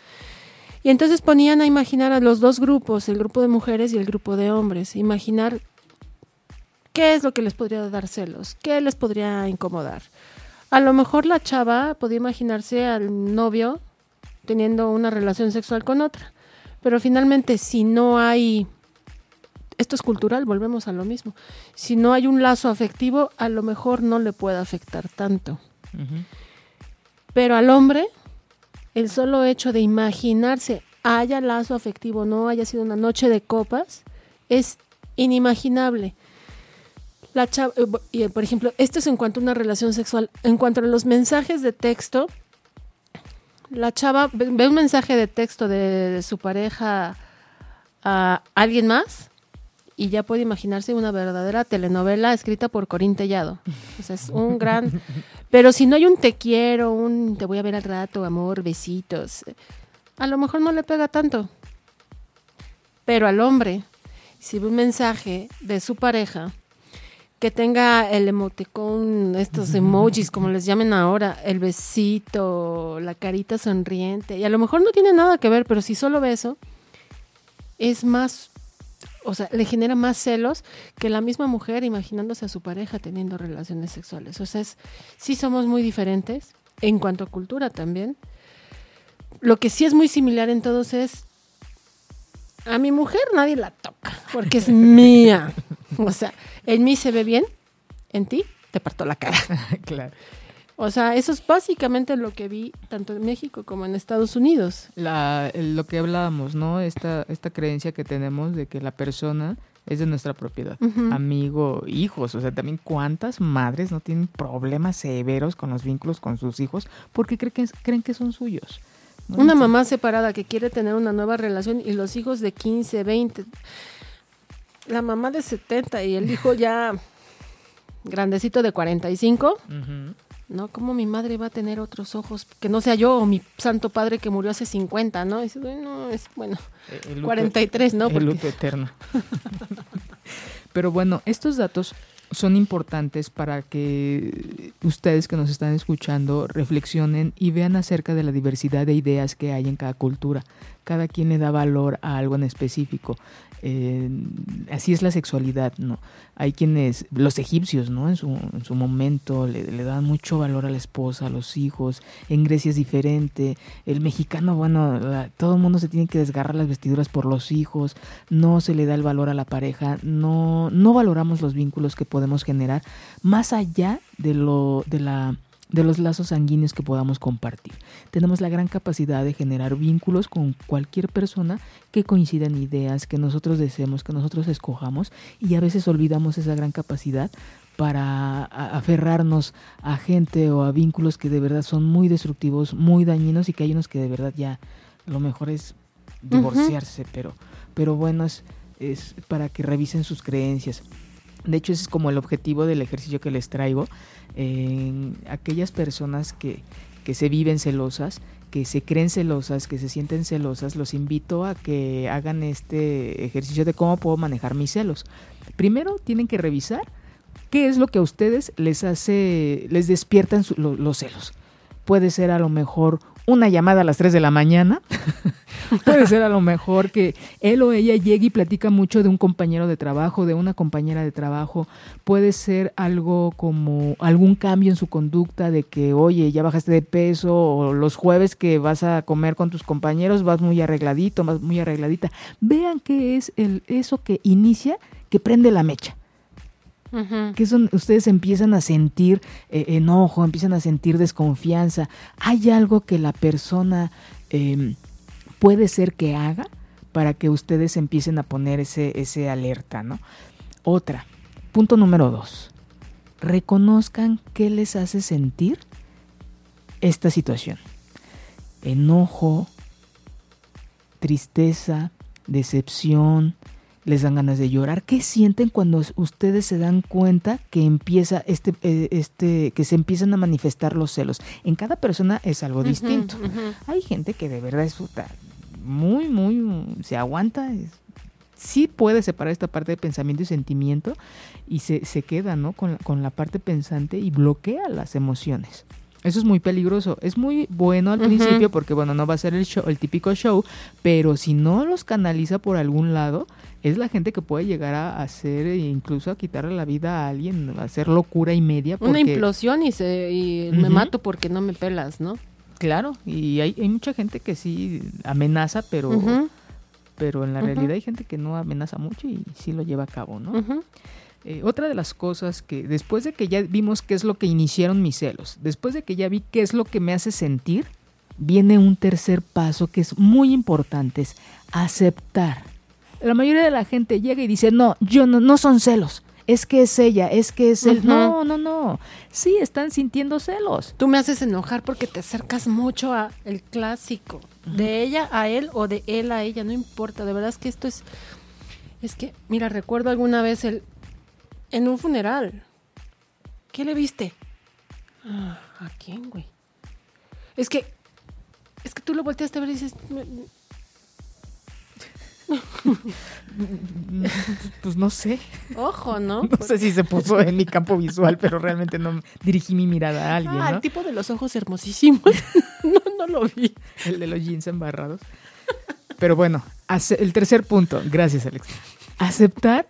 Y entonces ponían a imaginar a los dos grupos, el grupo de mujeres y el grupo de hombres. Imaginar ¿Qué es lo que les podría dar celos? ¿Qué les podría incomodar? A lo mejor la chava podía imaginarse al novio teniendo una relación sexual con otra, pero finalmente si no hay, esto es cultural, volvemos a lo mismo, si no hay un lazo afectivo, a lo mejor no le puede afectar tanto. Pero al hombre, el solo hecho de imaginarse haya lazo afectivo, no haya sido una noche de copas, es inimaginable. La chava, eh, por ejemplo, esto es en cuanto a una relación sexual. En cuanto a los mensajes de texto, la chava ve un mensaje de texto de, su pareja a alguien más y ya puede imaginarse una verdadera telenovela escrita por Corín Tellado. O es un gran... Pero si no hay un te quiero, un te voy a ver al rato, amor, besitos, a lo mejor no le pega tanto. Pero al hombre, si ve un mensaje de su pareja que tenga el emoticón, estos emojis, como les llamen ahora, el besito, la carita sonriente, y a lo mejor no tiene nada que ver, pero si solo ve eso, es más, o sea, le genera más celos que la misma mujer imaginándose a su pareja teniendo relaciones sexuales. O sea, es, sí somos muy diferentes en cuanto a cultura también. Lo que sí es muy similar en todos es, a mi mujer nadie la toca, porque es mía. O sea, en mí se ve bien, en ti te parto la cara. claro. O sea, eso es básicamente lo que vi tanto en México como en Estados Unidos. La, lo que hablábamos, ¿no? Esta, esta creencia que tenemos de que la persona es de nuestra propiedad. Amigo, hijos. O sea, también cuántas madres no tienen problemas severos con los vínculos con sus hijos porque creen que, creen que son suyos. Una mamá separada que quiere tener una nueva relación y los hijos de 15, 20 la mamá de 70 y el hijo ya grandecito de 45. ¿No? ¿Cómo mi madre va a tener otros ojos que no sea yo o mi santo padre que murió hace 50, ¿no? Es, bueno, es bueno, 43, ¿no? El luto eterno. Pero bueno, estos datos son importantes para que ustedes que nos están escuchando reflexionen y vean acerca de la diversidad de ideas que hay en cada cultura. Cada quien le da valor a algo en específico. Eh, así es la sexualidad, ¿no? Hay quienes, los egipcios, ¿no? En su, en su momento le, dan mucho valor a la esposa, a los hijos. En Grecia es diferente. El mexicano, bueno, todo el mundo se tiene que desgarrar las vestiduras por los hijos. No se le da el valor a la pareja. No, no valoramos los vínculos que podemos generar más allá de lo, de la de los lazos sanguíneos que podamos compartir. Tenemos la gran capacidad de generar vínculos con cualquier persona que coincida en ideas, que nosotros deseemos, que nosotros escojamos y a veces olvidamos esa gran capacidad para aferrarnos a gente o a vínculos que de verdad son muy destructivos, muy dañinos y que hay unos que de verdad ya lo mejor es divorciarse, uh -huh. pero, pero bueno, es, es para que revisen sus creencias. De hecho, ese es como el objetivo del ejercicio que les traigo. En aquellas personas que, que se viven celosas, que se creen celosas, que se sienten celosas, los invito a que hagan este ejercicio de cómo puedo manejar mis celos. Primero tienen que revisar qué es lo que a ustedes les hace, les despiertan los celos. Puede ser a lo mejor una llamada a las 3 de la mañana. Puede ser a lo mejor que él o ella llegue y platica mucho de un compañero de trabajo, de una compañera de trabajo. Puede ser algo como algún cambio en su conducta de que, oye, ya bajaste de peso o los jueves que vas a comer con tus compañeros vas muy arregladito, vas muy arregladita. Vean qué es el, eso que inicia, que prende la mecha. Que son, ustedes empiezan a sentir eh, enojo, empiezan a sentir desconfianza. Hay algo que la persona eh, puede ser que haga para que ustedes empiecen a poner ese, ese alerta, ¿no? Otra, punto número dos, reconozcan qué les hace sentir esta situación. Enojo, tristeza, decepción, les dan ganas de llorar. ¿Qué sienten cuando ustedes se dan cuenta que empieza este, este, que se empiezan a manifestar los celos? En cada persona es algo uh -huh, distinto. Uh -huh. Hay gente que de verdad es muy, muy, se aguanta, sí puede separar esta parte de pensamiento y sentimiento y se, se queda, ¿no? Con, con la parte pensante y bloquea las emociones. Eso es muy peligroso. Es muy bueno al uh -huh. principio porque, bueno, no va a ser el, show, el típico show, pero si no los canaliza por algún lado, es la gente que puede llegar a hacer e incluso a quitarle la vida a alguien, a hacer locura y media. Porque... Una implosión y, se, y uh -huh. me mato porque no me pelas, ¿no? Claro, y hay, hay mucha gente que sí amenaza, pero, uh -huh. pero en la realidad hay gente que no amenaza mucho y sí lo lleva a cabo, ¿no? Eh, otra de las cosas que después de que ya vimos qué es lo que iniciaron mis celos, después de que ya vi qué es lo que me hace sentir, viene un tercer paso que es muy importante, es aceptar. La mayoría de la gente llega y dice, no, yo no, no son celos. Es que es ella, es que es él. Uh -huh. No, no, no. Sí, están sintiendo celos. Tú me haces enojar porque te acercas mucho a el clásico. Uh -huh. De ella a él o de él a ella, no importa. De verdad es que esto es. Es que, mira, recuerdo alguna vez el en un funeral. ¿Qué le viste? Ah, ¿A quién, güey? Es que. Es que tú lo volteaste a ver y dices. pues no sé. Ojo, ¿no? No sé si se puso en mi campo visual, pero realmente no dirigí mi mirada a alguien. Ah, ¿no? el tipo de los ojos hermosísimos. no, no lo vi. El de los jeans embarrados. Pero bueno, el tercer punto. Gracias, Alex. Aceptar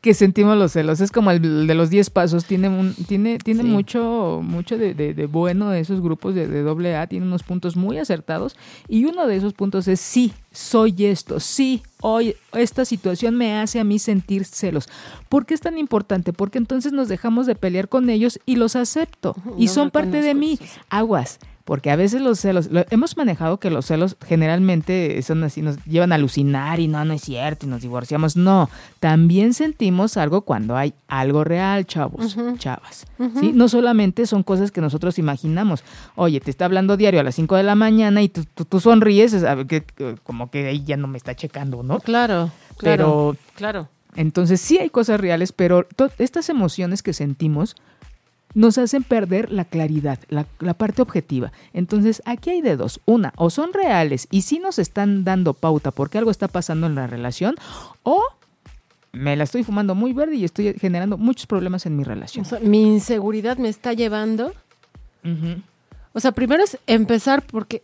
que sentimos los celos. Es como el de los 10 pasos. Tiene un, tiene, tiene sí. mucho, mucho de, de, de, bueno de esos grupos de, doble A. Tiene unos puntos muy acertados. Y uno de esos puntos es sí, soy esto. Sí, hoy esta situación me hace a mí sentir celos. ¿Por qué es tan importante? Porque entonces nos dejamos de pelear con ellos y los acepto. y no son parte de mí. Aguas porque a veces los celos, lo, hemos manejado que los celos generalmente son así, nos llevan a alucinar y no, no es cierto, y nos divorciamos. No, también sentimos algo cuando hay algo real, chavos, uh -huh. chavas. Uh -huh. ¿sí? No solamente son cosas que nosotros imaginamos. Oye, te está hablando diario a las 5 de la mañana y tú, tú, tú sonríes, que, como que ahí ya no me está checando, ¿no? Claro, claro. Pero, claro. Entonces sí hay cosas reales, pero estas emociones que sentimos nos hacen perder la claridad, la, la, parte objetiva. Entonces, aquí hay de dos. Una, o son reales y sí nos están dando pauta porque algo está pasando en la relación, o me la estoy fumando muy verde y estoy generando muchos problemas en mi relación. O sea, mi inseguridad me está llevando. O sea, primero es empezar porque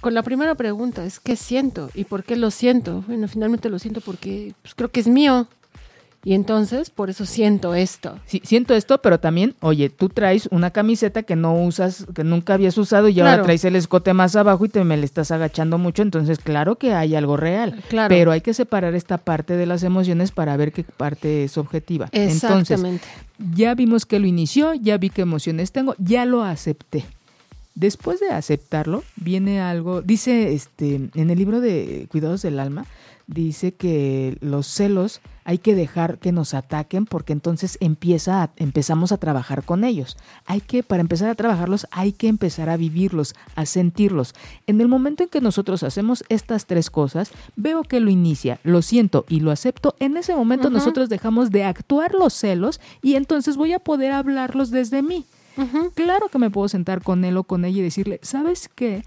con la primera pregunta es qué siento y por qué lo siento. Bueno, finalmente lo siento porque pues, creo que es mío. Y entonces, por eso siento esto. Sí, siento esto, pero también, oye, tú traes una camiseta que no usas, que nunca habías usado y ahora traes el escote más abajo y te me le estás agachando mucho, entonces claro que hay algo real. Claro. Pero hay que separar esta parte de las emociones para ver qué parte es objetiva. Exactamente. Entonces, ya vimos que lo inició, ya vi qué emociones tengo, ya lo acepté. Después de aceptarlo, viene algo, dice este en el libro de Cuidados del Alma, dice que los celos hay que dejar que nos ataquen porque entonces empieza empezamos a trabajar con ellos. Hay que, para empezar a trabajarlos, hay que empezar a vivirlos, a sentirlos. En el momento en que nosotros hacemos estas tres cosas, veo que lo inicia, lo siento y lo acepto, en ese momento nosotros dejamos de actuar los celos y entonces voy a poder hablarlos desde mí. Claro que me puedo sentar con él o con ella y decirle, ¿sabes qué?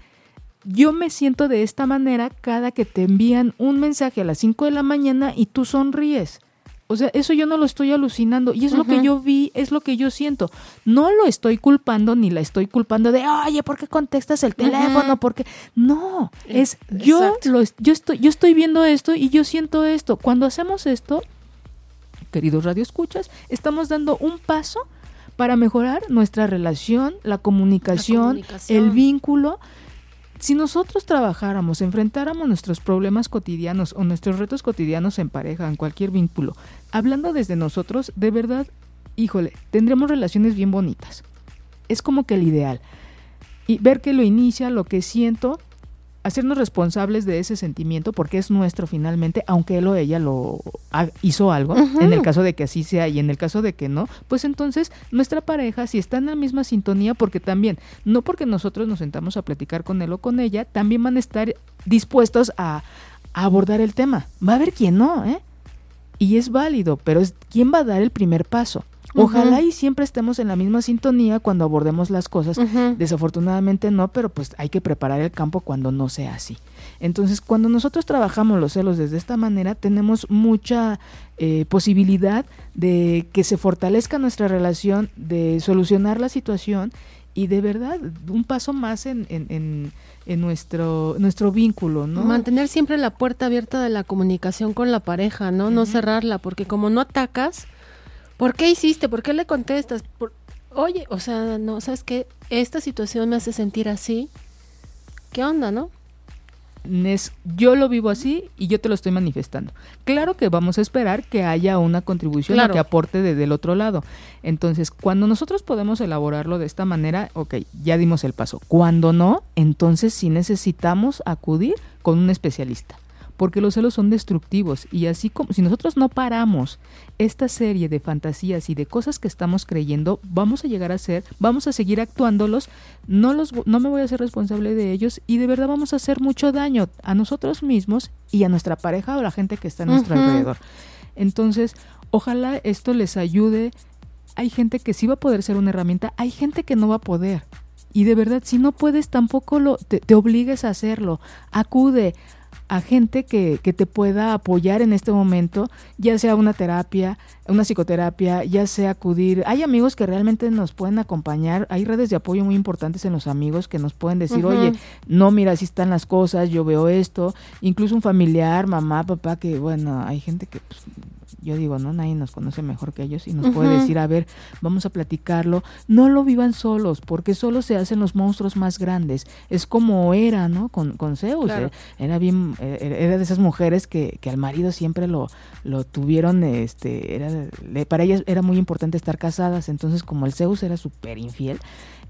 Yo me siento de esta manera cada que te envían un mensaje a las 5 de la mañana y tú sonríes. O sea, eso yo no lo estoy alucinando y es lo que yo vi, es lo que yo siento. No lo estoy culpando ni la estoy culpando de, oye, ¿por qué contestas el teléfono? Porque no, e, es yo lo, yo estoy yo estoy viendo esto y yo siento esto. Cuando hacemos esto, queridos radioescuchas, estamos dando un paso para mejorar nuestra relación, la comunicación. el vínculo si nosotros trabajáramos, enfrentáramos nuestros problemas cotidianos o nuestros retos cotidianos en pareja, en cualquier vínculo, hablando desde nosotros, de verdad, híjole, tendremos relaciones bien bonitas. Es como que el ideal. Y ver que lo inicia, lo que siento, hacernos responsables de ese sentimiento porque es nuestro finalmente, aunque él o ella lo hizo algo, en el caso de que así sea y en el caso de que no, pues entonces nuestra pareja si está en la misma sintonía porque también, no porque nosotros nos sentamos a platicar con él o con ella, también van a estar dispuestos a, a abordar el tema. Va a haber quien no, ¿eh? Y es válido, pero es quién va a dar el primer paso. Ojalá y siempre estemos en la misma sintonía cuando abordemos las cosas. Desafortunadamente no, pero pues hay que preparar el campo cuando no sea así. Entonces, cuando nosotros trabajamos los celos desde esta manera, tenemos mucha eh, posibilidad de que se fortalezca nuestra relación, de solucionar la situación y de verdad un paso más en, en, en, nuestro nuestro vínculo, ¿no? Mantener siempre la puerta abierta de la comunicación con la pareja, ¿no? No cerrarla, porque como no atacas, ¿Por qué hiciste? ¿Por qué le contestas? Oye, o sea, no, ¿sabes qué? Esta situación me hace sentir así. ¿Qué onda, no? Nes, yo lo vivo así y yo te lo estoy manifestando. Claro que vamos a esperar que haya una contribución que aporte desde el otro lado. Entonces, cuando nosotros podemos elaborarlo de esta manera, ok, ya dimos el paso. Cuando no, entonces sí necesitamos acudir con un especialista porque los celos son destructivos y así como si nosotros no paramos esta serie de fantasías y de cosas que estamos creyendo, vamos a llegar a ser, vamos a seguir actuándolos, no los no me voy a ser responsable de ellos y de verdad vamos a hacer mucho daño a nosotros mismos y a nuestra pareja o a la gente que está a nuestro alrededor. Entonces, ojalá esto les ayude. Hay gente que sí va a poder ser una herramienta, hay gente que no va a poder. Y de verdad, si no puedes, tampoco lo, te, te obligues a hacerlo. Acude, a gente que, que, te pueda apoyar en este momento, ya sea una terapia, una psicoterapia, ya sea acudir. Hay amigos que realmente nos pueden acompañar, hay redes de apoyo muy importantes en los amigos que nos pueden decir, oye, no, mira, así están las cosas, yo veo esto, incluso un familiar, mamá, papá, que bueno, hay gente que pues, yo digo, no, nadie nos conoce mejor que ellos y nos puede decir, a ver, vamos a platicarlo. No lo vivan solos, porque solo se hacen los monstruos más grandes. Es como era, ¿no? Con, con Zeus. ¿eh? Era bien, eh, era de esas mujeres que, que al marido siempre lo, lo tuvieron, este, era, para ellas era muy importante estar casadas. Entonces, como el Zeus era súper infiel,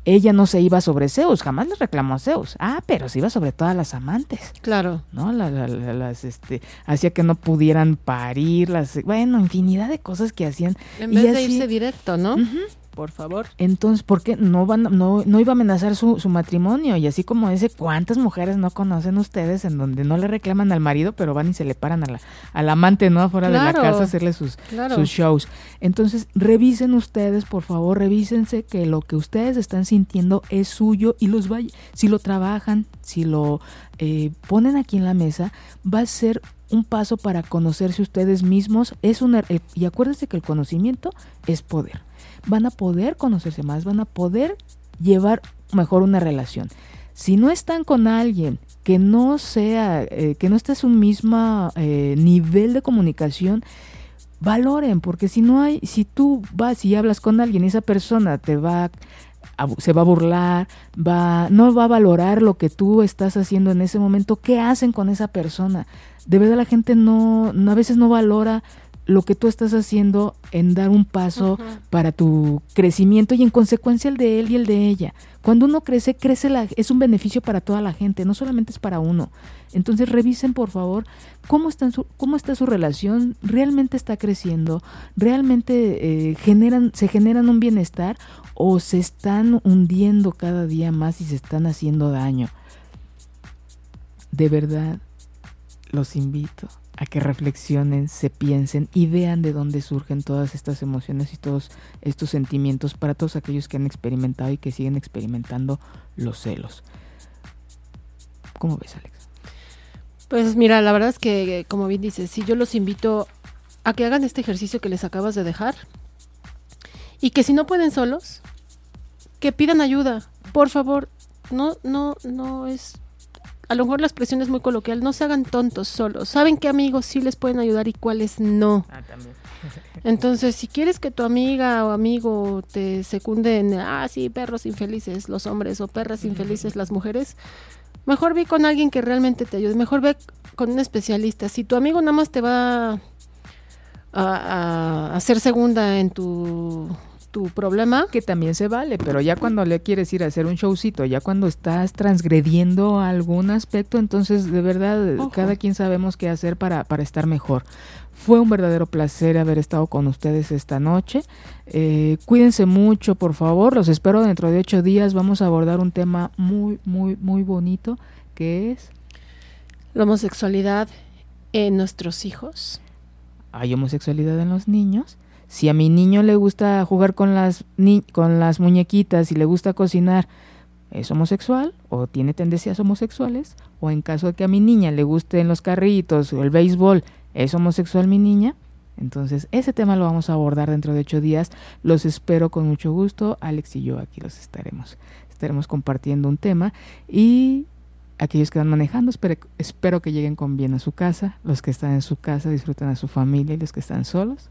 ella no se iba sobre Zeus, jamás le reclamó a Zeus. Ah, pero se iba sobre todas las amantes. Claro. ¿No? las, este, hacía que no pudieran parir, las, bueno, infinidad de cosas que hacían. En vez de irse directo, ¿no? Por favor. Entonces, ¿por qué no van, no, no iba a amenazar su, su matrimonio? Y así como dice, ¿cuántas mujeres no conocen ustedes en donde no le reclaman al marido, pero van y se le paran a la, al amante, ¿no? Afuera de la casa a hacerle sus, sus shows. Entonces, revisen ustedes, por favor, revísense que lo que ustedes están sintiendo es suyo y los vaya, si lo trabajan, si lo eh, ponen aquí en la mesa, va a ser un paso para conocerse ustedes mismos. Es una, y acuérdense que el conocimiento es poder. Van a poder conocerse más, van a poder llevar mejor una relación. Si no están con alguien que no sea, eh, que no esté en un mismo eh, nivel de comunicación, valoren, porque si no hay, si tú vas y hablas con alguien esa persona te va se va a burlar, va, no va a valorar lo que tú estás haciendo en ese momento, ¿qué hacen con esa persona? De verdad la gente no a veces no valora lo que tú estás haciendo en dar un paso para tu crecimiento y en consecuencia el de él y el de ella. Cuando uno crece, crece la, es un beneficio para toda la gente, no solamente es para uno. Entonces revisen por favor cómo está su, cómo está su relación, realmente está creciendo, realmente eh, generan, se generan un bienestar o se están hundiendo cada día más y se están haciendo daño. De verdad, los invito a que reflexionen, se piensen y vean de dónde surgen todas estas emociones y todos estos sentimientos para todos aquellos que han experimentado y que siguen experimentando los celos. ¿Cómo ves, Alex? Pues mira, la verdad es que, como bien dices, si yo los invito a que hagan este ejercicio que les acabas de dejar y que si no pueden solos, que pidan ayuda. Por favor, no, no, no es a lo mejor la expresión es muy coloquial, no se hagan tontos solos. Saben qué amigos sí les pueden ayudar y cuáles no. Ah, también. Entonces, si quieres que tu amiga o amigo te secunde ah, sí, perros infelices los hombres o perras infelices las mujeres, mejor ve con alguien que realmente te ayude. Mejor ve con un especialista. Si tu amigo nada más te va a, a hacer segunda en tu tu problema. Que también se vale, pero ya cuando le quieres ir a hacer un showcito, ya cuando estás transgrediendo algún aspecto, entonces de verdad cada quien sabemos qué hacer para, para estar mejor. Fue un verdadero placer haber estado con ustedes esta noche. Eh, cuídense mucho, por favor. Los espero dentro de ocho días. Vamos a abordar un tema muy, muy, muy bonito, que es... La homosexualidad en nuestros hijos. Hay homosexualidad en los niños si a mi niño le gusta jugar con las, con las muñequitas y le gusta cocinar, ¿es homosexual o tiene tendencias homosexuales? O en caso de que a mi niña le gusten los carritos o el béisbol, ¿es homosexual mi niña? Entonces, ese tema lo vamos a abordar dentro de ocho días. Los espero con mucho gusto. Alex y yo aquí los estaremos. Estaremos compartiendo un tema y aquellos que van manejando, espero, espero que lleguen con bien a su casa. Los que están en su casa disfruten a su familia y los que están solos,